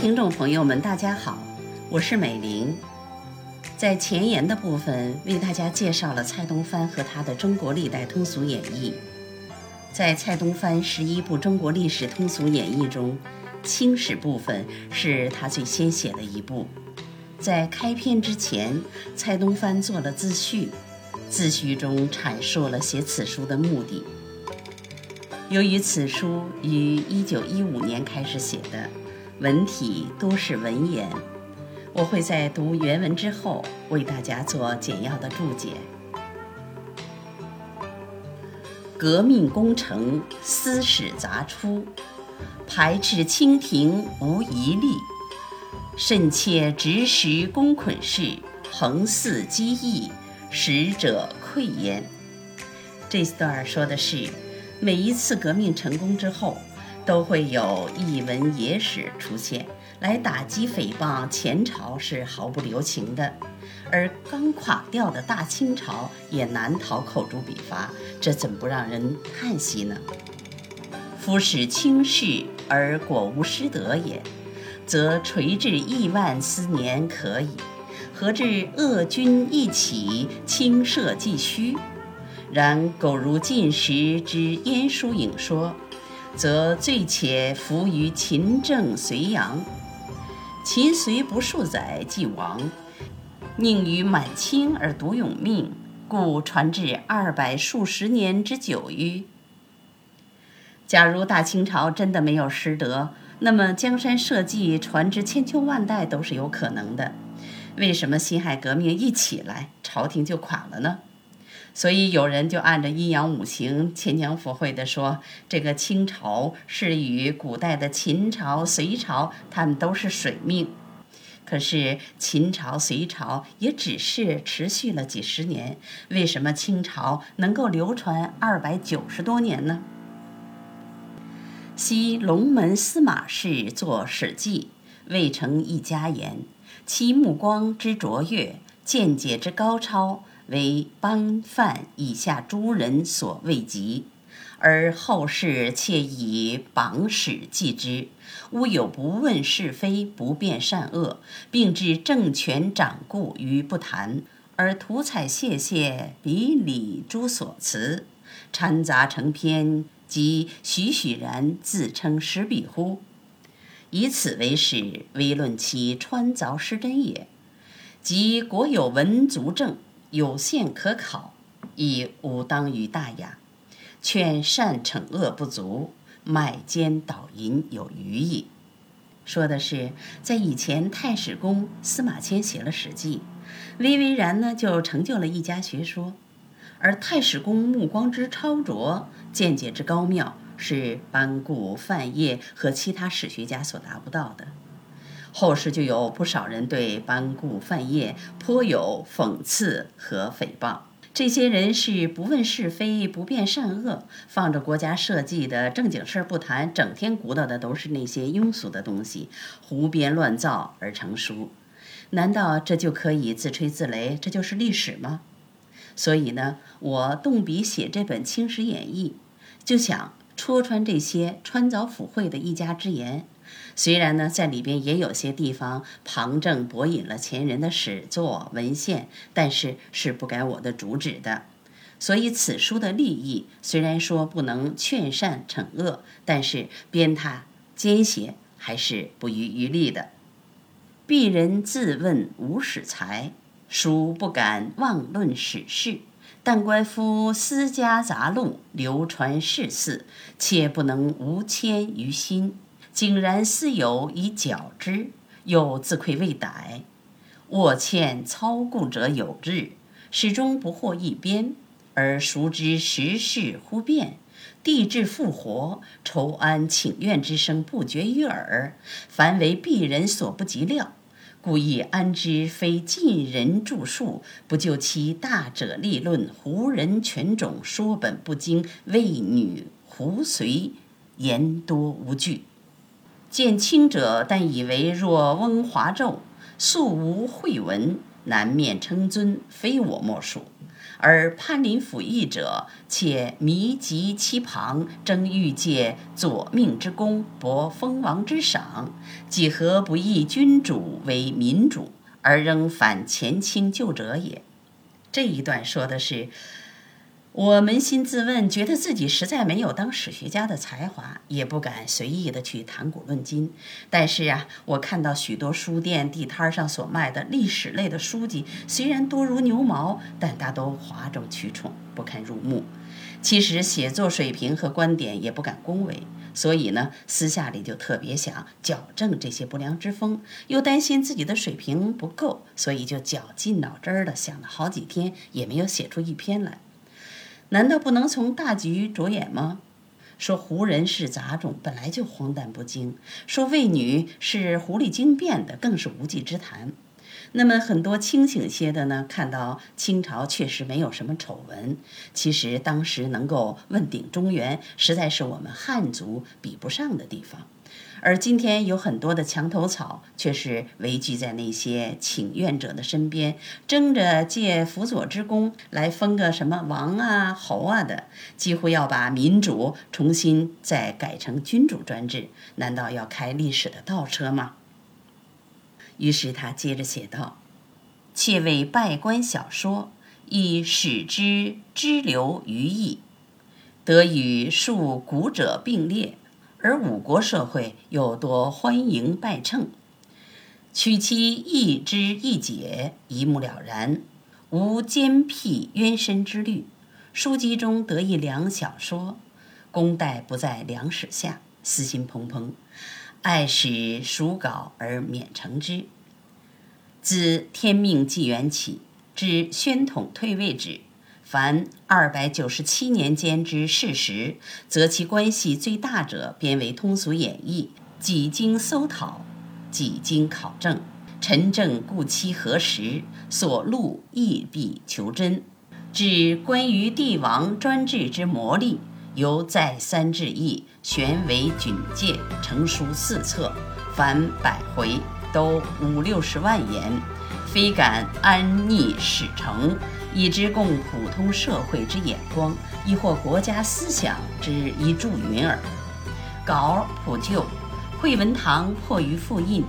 听众朋友们，大家好，我是美玲。在前言的部分，为大家介绍了蔡东藩和他的《中国历代通俗演义》。在蔡东藩十一部中国历史通俗演义中，清史部分是他最先写的一部。在开篇之前，蔡东藩做了自序，自序中阐述了写此书的目的。由于此书于1915年开始写的。文体多是文言，我会在读原文之后为大家做简要的注解。革命工程私始杂出，排斥清廷无一例，甚切执实公捆事，横肆机议，使者溃焉。这段说的是，每一次革命成功之后。都会有一文野史出现，来打击诽谤前朝是毫不留情的，而刚垮掉的大清朝也难逃口诛笔伐，这怎不让人叹息呢？夫使轻视而果无失德也，则垂至亿万斯年可矣，何至恶君一起，轻赦继虚？然苟如晋时之晏殊颖说。则罪且伏于秦政隋阳，秦隋不数载即亡，宁于满清而独永命，故传至二百数十年之久矣。假如大清朝真的没有失德，那么江山社稷传至千秋万代都是有可能的。为什么辛亥革命一起来，朝廷就垮了呢？所以有人就按着阴阳五行牵强附会的说，这个清朝是与古代的秦朝、隋朝，他们都是水命。可是秦朝、隋朝也只是持续了几十年，为什么清朝能够流传二百九十多年呢？昔龙门司马氏作《史记》，未成一家言，其目光之卓越，见解之高超。为班范以下诸人所未及，而后世窃以榜史记之，乌有不问是非、不辨善恶，并置政权掌故于不谈，而图彩谢谢比礼诸所辞，掺杂成篇，即栩栩然自称史笔乎？以此为史，微论其穿凿失真也。即国有文足证。有限可考，亦无当于大雅。劝善惩恶不足，买奸导淫有余矣。说的是，在以前太史公司马迁写了《史记》，巍巍然呢就成就了一家学说。而太史公目光之超卓，见解之高妙，是班固、范晔和其他史学家所达不到的。后世就有不少人对班固、范晔颇有讽刺和诽谤。这些人是不问是非、不辨善恶，放着国家社稷的正经事儿不谈，整天鼓捣的都是那些庸俗的东西，胡编乱造而成书。难道这就可以自吹自擂？这就是历史吗？所以呢，我动笔写这本《清史演义》，就想戳穿这些穿凿附会的一家之言。虽然呢，在里边也有些地方旁证博引了前人的史作文献，但是是不改我的主旨的。所以此书的立意虽然说不能劝善惩恶，但是鞭挞奸邪还是不遗余力的。鄙人自问无史才，孰不敢妄论史事，但观夫私家杂录流传世肆，切不能无谦于心。竟然私有以矫之，又自愧未逮。卧欠操故者有之，始终不获一边，而熟知时事忽变，地质复活，筹安请愿之声不绝于耳，凡为鄙人所不及料，故意安之非晋人著述，不就其大者立论胡人犬种说本不经，为女胡随言多无据。见清者，但以为若翁华胄，素无秽文，难免称尊，非我莫属。而潘林甫译者且迷及其旁，争欲借左命之功博封王之赏，几何不议君主为民主，而仍反前清旧者也。这一段说的是。我扪心自问，觉得自己实在没有当史学家的才华，也不敢随意的去谈古论今。但是啊，我看到许多书店地摊上所卖的历史类的书籍，虽然多如牛毛，但大都哗众取宠，不堪入目。其实写作水平和观点也不敢恭维，所以呢，私下里就特别想矫正这些不良之风，又担心自己的水平不够，所以就绞尽脑汁儿的想了好几天，也没有写出一篇来。难道不能从大局着眼吗？说胡人是杂种，本来就荒诞不经；说魏女是狐狸精变的，更是无稽之谈。那么很多清醒些的呢，看到清朝确实没有什么丑闻，其实当时能够问鼎中原，实在是我们汉族比不上的地方。而今天有很多的墙头草，却是围聚在那些请愿者的身边，争着借辅佐之功来封个什么王啊、侯啊的，几乎要把民主重新再改成君主专制。难道要开历史的倒车吗？于是他接着写道：“窃为拜官小说，亦使之支流于义，得与数古者并列。”而五国社会又多欢迎拜称，取其一知一解，一目了然，无奸辟冤深之虑。书籍中得一两小说，功代不在良史下，私心怦怦，爱使熟稿而免成之。自天命纪元起，至宣统退位止。凡二百九十七年间之事实，则其关系最大者，编为通俗演义，几经搜讨，几经考证，陈证故期何时，所录亦必求真。至关于帝王专制之魔力，犹再三致意，悬为举介，成书四册，凡百回，都五六十万言，非敢安逆史成。以之供普通社会之眼光，亦或国家思想之一助云耳。稿普旧，惠文堂迫于复印，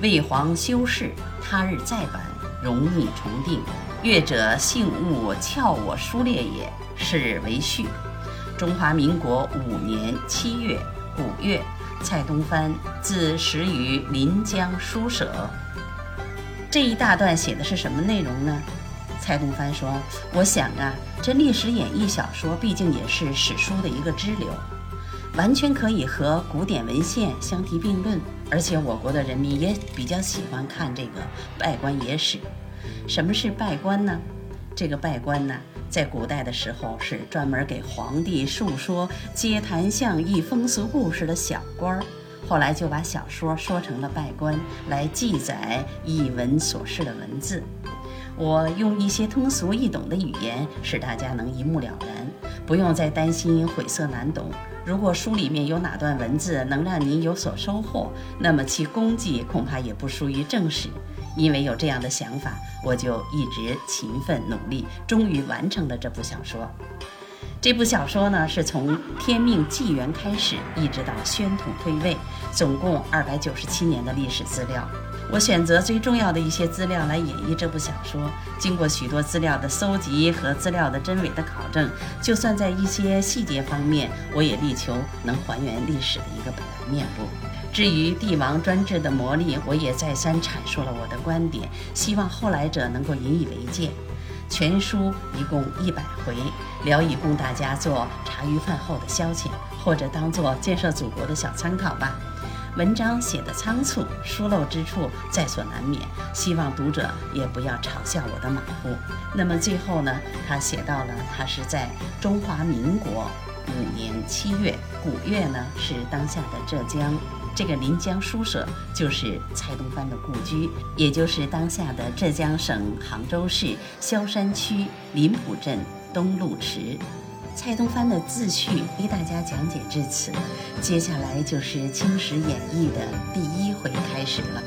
魏皇修饰，他日再版，容易重定。阅者幸勿撬我书列也。是为序。中华民国五年七月古月，蔡东藩自始于临江书舍。这一大段写的是什么内容呢？蔡东藩说：“我想啊，这历史演义小说毕竟也是史书的一个支流，完全可以和古典文献相提并论。而且我国的人民也比较喜欢看这个拜官野史。什么是拜官呢？这个拜官呢，在古代的时候是专门给皇帝述说街谈巷议风俗故事的小官儿，后来就把小说说成了拜官，来记载一文所示的文字。”我用一些通俗易懂的语言，使大家能一目了然，不用再担心晦涩难懂。如果书里面有哪段文字能让您有所收获，那么其功绩恐怕也不输于正史。因为有这样的想法，我就一直勤奋努力，终于完成了这部小说。这部小说呢，是从天命纪元开始，一直到宣统退位，总共二百九十七年的历史资料。我选择最重要的一些资料来演绎这部小说，经过许多资料的搜集和资料的真伪的考证，就算在一些细节方面，我也力求能还原历史的一个本来面目。至于帝王专制的魔力，我也再三阐述了我的观点，希望后来者能够引以为戒。全书一共一百回，聊以供大家做茶余饭后的消遣，或者当做建设祖国的小参考吧。文章写的仓促，疏漏之处在所难免，希望读者也不要嘲笑我的马虎。那么最后呢，他写到了他是在中华民国五年七月，古月呢是当下的浙江，这个临江书舍就是蔡东藩的故居，也就是当下的浙江省杭州市萧山区临浦镇东路池。蔡东藩的自序为大家讲解至此，接下来就是《清史演义》的第一回开始了。